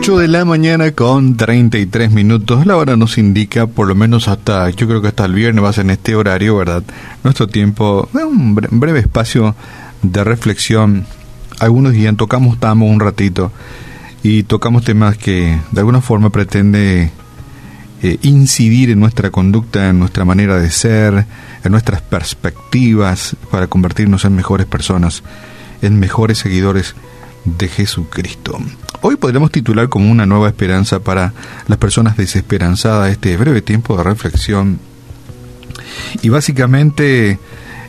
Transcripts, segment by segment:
8 de la mañana con 33 minutos. La hora nos indica, por lo menos hasta, yo creo que hasta el viernes va a ser en este horario, ¿verdad? Nuestro tiempo, un breve espacio de reflexión. Algunos días tocamos Tamo un ratito y tocamos temas que de alguna forma pretende eh, incidir en nuestra conducta, en nuestra manera de ser, en nuestras perspectivas para convertirnos en mejores personas, en mejores seguidores de Jesucristo. Hoy podremos titular como una nueva esperanza para las personas desesperanzadas este breve tiempo de reflexión. Y básicamente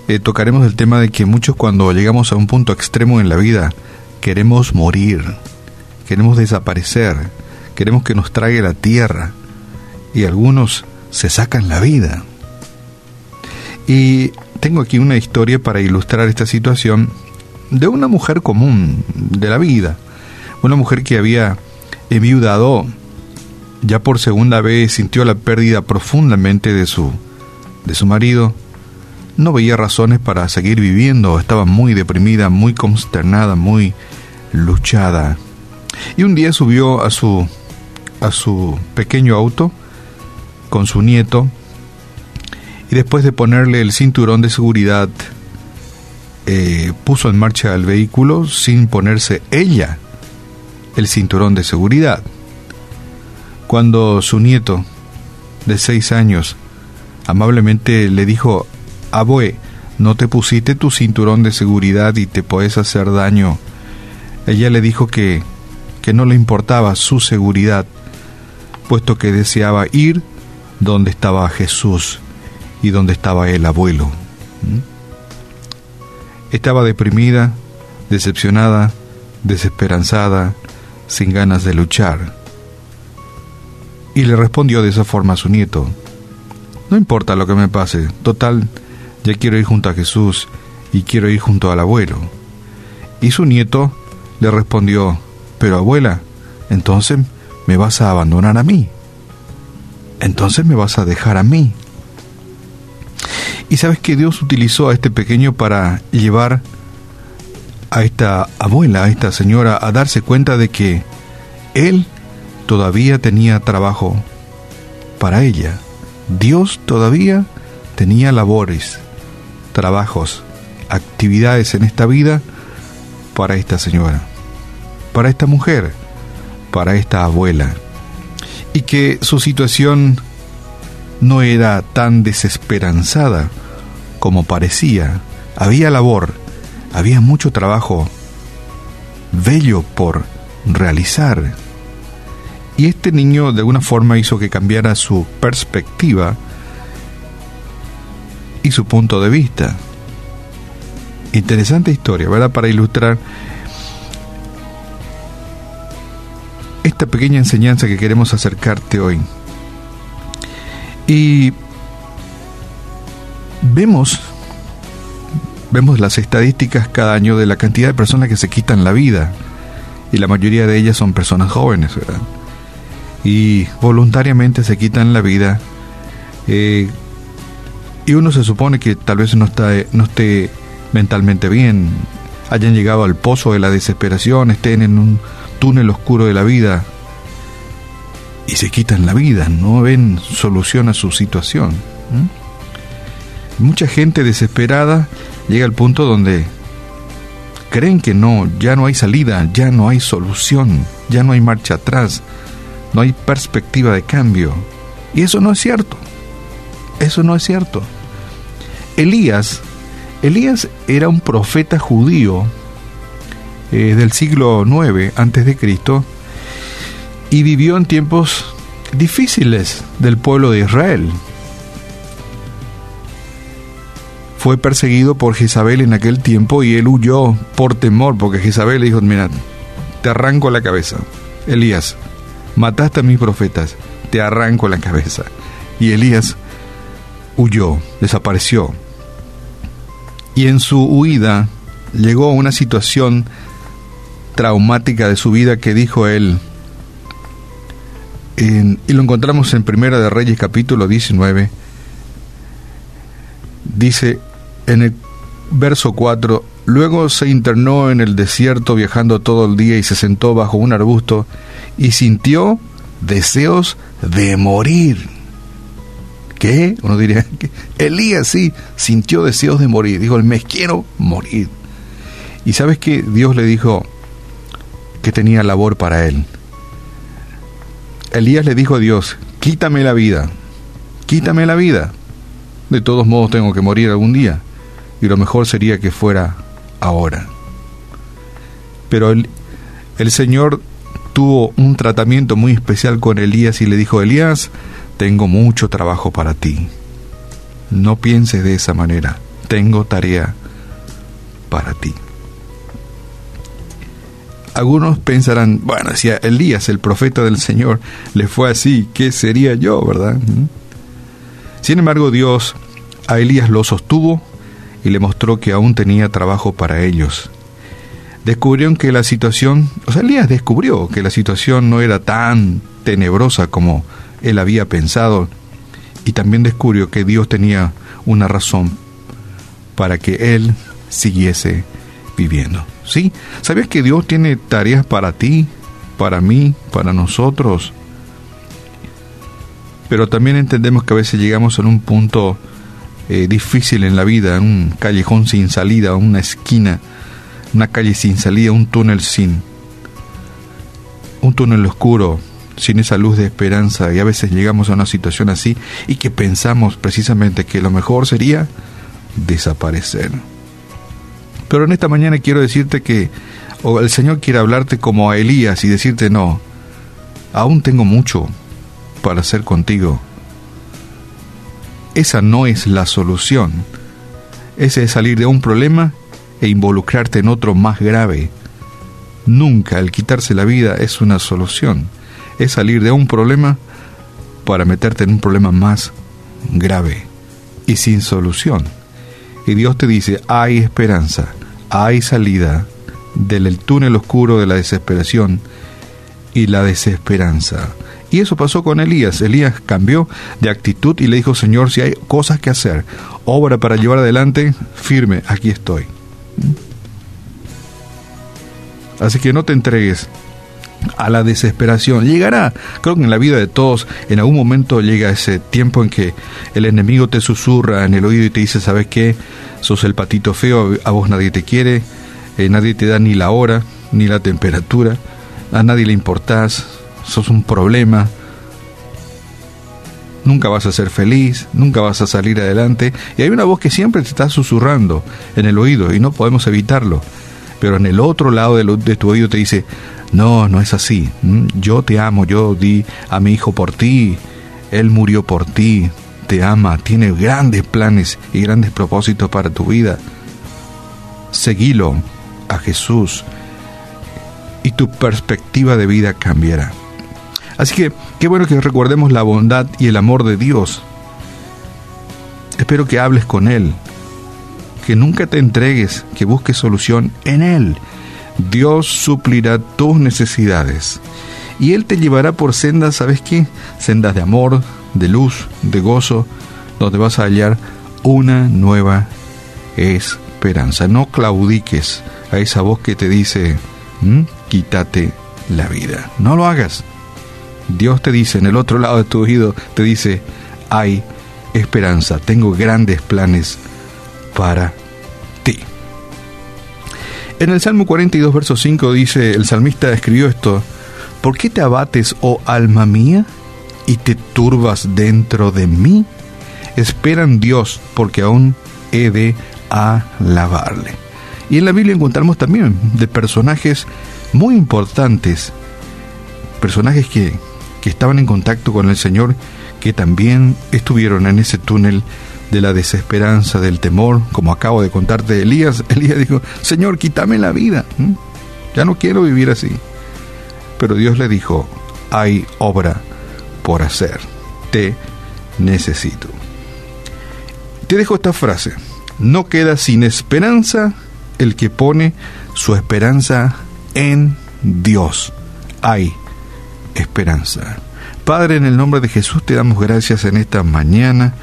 eh, tocaremos el tema de que muchos cuando llegamos a un punto extremo en la vida queremos morir, queremos desaparecer, queremos que nos trague la tierra y algunos se sacan la vida. Y tengo aquí una historia para ilustrar esta situación de una mujer común de la vida una mujer que había enviudado ya por segunda vez sintió la pérdida profundamente de su de su marido. No veía razones para seguir viviendo, estaba muy deprimida, muy consternada, muy luchada. Y un día subió a su a su pequeño auto con su nieto y después de ponerle el cinturón de seguridad eh, puso en marcha el vehículo sin ponerse ella el cinturón de seguridad. Cuando su nieto, de seis años, amablemente le dijo, Abue, no te pusiste tu cinturón de seguridad y te puedes hacer daño. Ella le dijo que, que no le importaba su seguridad, puesto que deseaba ir donde estaba Jesús y donde estaba el abuelo. ¿Mm? Estaba deprimida, decepcionada, desesperanzada, sin ganas de luchar. Y le respondió de esa forma a su nieto, no importa lo que me pase, total, ya quiero ir junto a Jesús y quiero ir junto al abuelo. Y su nieto le respondió, pero abuela, entonces me vas a abandonar a mí. Entonces me vas a dejar a mí. Y sabes que Dios utilizó a este pequeño para llevar a esta abuela, a esta señora, a darse cuenta de que él todavía tenía trabajo para ella. Dios todavía tenía labores, trabajos, actividades en esta vida para esta señora, para esta mujer, para esta abuela. Y que su situación no era tan desesperanzada como parecía. Había labor, había mucho trabajo bello por realizar. Y este niño de alguna forma hizo que cambiara su perspectiva y su punto de vista. Interesante historia, ¿verdad? Para ilustrar esta pequeña enseñanza que queremos acercarte hoy. Y vemos Vemos las estadísticas cada año de la cantidad de personas que se quitan la vida y la mayoría de ellas son personas jóvenes. Y voluntariamente se quitan la vida eh, y uno se supone que tal vez no, está, no esté mentalmente bien, hayan llegado al pozo de la desesperación, estén en un túnel oscuro de la vida y se quitan la vida, no ven solución a su situación. Mucha gente desesperada llega al punto donde creen que no, ya no hay salida, ya no hay solución, ya no hay marcha atrás, no hay perspectiva de cambio. Y eso no es cierto. Eso no es cierto. Elías, Elías era un profeta judío eh, del siglo IX antes de Cristo y vivió en tiempos difíciles del pueblo de Israel. fue perseguido por Jezabel en aquel tiempo y él huyó por temor, porque Jezabel le dijo, mira, te arranco la cabeza. Elías, mataste a mis profetas, te arranco la cabeza. Y Elías huyó, desapareció. Y en su huida llegó a una situación traumática de su vida que dijo él, y lo encontramos en Primera de Reyes capítulo 19, dice, en el verso 4, luego se internó en el desierto viajando todo el día y se sentó bajo un arbusto y sintió deseos de morir. ¿Qué? Uno diría, Elías sí sintió deseos de morir. Dijo, me quiero morir. Y sabes que Dios le dijo que tenía labor para él. Elías le dijo a Dios, quítame la vida, quítame la vida. De todos modos tengo que morir algún día. Y lo mejor sería que fuera ahora. Pero el, el Señor tuvo un tratamiento muy especial con Elías y le dijo, Elías, tengo mucho trabajo para ti. No pienses de esa manera, tengo tarea para ti. Algunos pensarán, bueno, si a Elías, el profeta del Señor, le fue así, ¿qué sería yo, verdad? ¿Mm? Sin embargo, Dios a Elías lo sostuvo y le mostró que aún tenía trabajo para ellos. Descubrieron que la situación, o sea, Elías descubrió que la situación no era tan tenebrosa como él había pensado y también descubrió que Dios tenía una razón para que él siguiese viviendo. ¿Sí? ¿Sabías que Dios tiene tareas para ti, para mí, para nosotros? Pero también entendemos que a veces llegamos a un punto eh, difícil en la vida, un callejón sin salida, una esquina, una calle sin salida, un túnel sin, un túnel oscuro, sin esa luz de esperanza y a veces llegamos a una situación así y que pensamos precisamente que lo mejor sería desaparecer. Pero en esta mañana quiero decirte que o el Señor quiere hablarte como a Elías y decirte no, aún tengo mucho para hacer contigo. Esa no es la solución. Ese es salir de un problema e involucrarte en otro más grave. Nunca el quitarse la vida es una solución es salir de un problema para meterte en un problema más grave y sin solución. Y Dios te dice, hay esperanza, hay salida del túnel oscuro de la desesperación y la desesperanza. Y eso pasó con Elías. Elías cambió de actitud y le dijo, Señor, si hay cosas que hacer, obra para llevar adelante, firme, aquí estoy. ¿Mm? Así que no te entregues a la desesperación. Llegará, creo que en la vida de todos, en algún momento llega ese tiempo en que el enemigo te susurra en el oído y te dice, ¿sabes qué? Sos el patito feo, a vos nadie te quiere, eh, nadie te da ni la hora, ni la temperatura, a nadie le importás, sos un problema, nunca vas a ser feliz, nunca vas a salir adelante. Y hay una voz que siempre te está susurrando en el oído y no podemos evitarlo. Pero en el otro lado de, de tu oído te dice, no, no es así. Mm, yo te amo, yo di a mi hijo por ti, él murió por ti, te ama, tiene grandes planes y grandes propósitos para tu vida. Seguilo a Jesús y tu perspectiva de vida cambiará. Así que qué bueno que recordemos la bondad y el amor de Dios. Espero que hables con Él, que nunca te entregues, que busques solución en Él Dios suplirá tus necesidades. Y Él te llevará por sendas, ¿sabes qué? Sendas de amor, de luz, de gozo, donde vas a hallar una nueva esperanza. No claudiques a esa voz que te dice, quítate la vida. No lo hagas. Dios te dice, en el otro lado de tu oído, te dice, hay esperanza, tengo grandes planes para en el Salmo 42, verso 5 dice, el salmista escribió esto, ¿por qué te abates, oh alma mía, y te turbas dentro de mí? Espera en Dios, porque aún he de alabarle. Y en la Biblia encontramos también de personajes muy importantes, personajes que, que estaban en contacto con el Señor, que también estuvieron en ese túnel de la desesperanza, del temor, como acabo de contarte Elías. Elías dijo, Señor, quítame la vida. Ya no quiero vivir así. Pero Dios le dijo, hay obra por hacer. Te necesito. Te dejo esta frase. No queda sin esperanza el que pone su esperanza en Dios. Hay esperanza. Padre, en el nombre de Jesús te damos gracias en esta mañana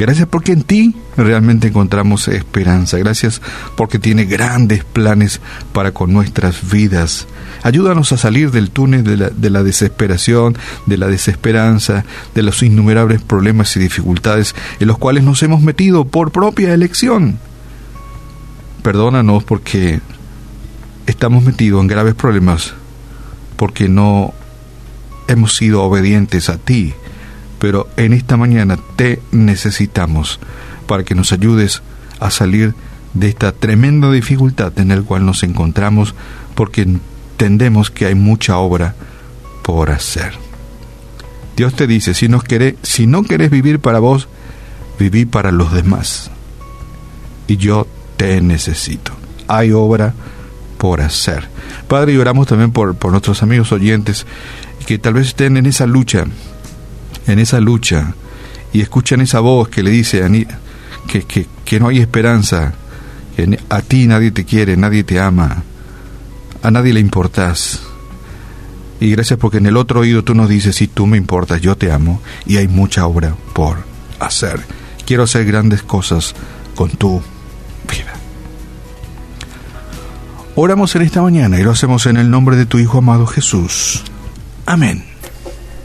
Gracias porque en ti realmente encontramos esperanza. Gracias porque tiene grandes planes para con nuestras vidas. Ayúdanos a salir del túnel de la, de la, desesperación, de la desesperanza, de los innumerables problemas y dificultades en los cuales nos hemos metido por propia elección. Perdónanos porque estamos metidos en graves problemas porque no hemos sido obedientes a ti pero en esta mañana te necesitamos para que nos ayudes a salir de esta tremenda dificultad en la cual nos encontramos porque entendemos que hay mucha obra por hacer. Dios te dice, si no, querés, vivir para vos, viví para los demás. Y yo te necesito. Hay obra por hacer. Padre, y oramos también por, por nuestros amigos oyentes que tal vez estén en esa lucha en esa lucha y escuchan esa voz que le dice que, que, no hay esperanza, que a ti nadie te quiere, nadie te ama, a nadie le importas. Y gracias porque en el otro oído tú nos dices, si tú me importas, yo te amo y hay mucha obra por hacer. Quiero hacer grandes cosas con tu vida. Oramos en esta mañana y lo hacemos en el nombre de tu Hijo amado Jesús. Amén.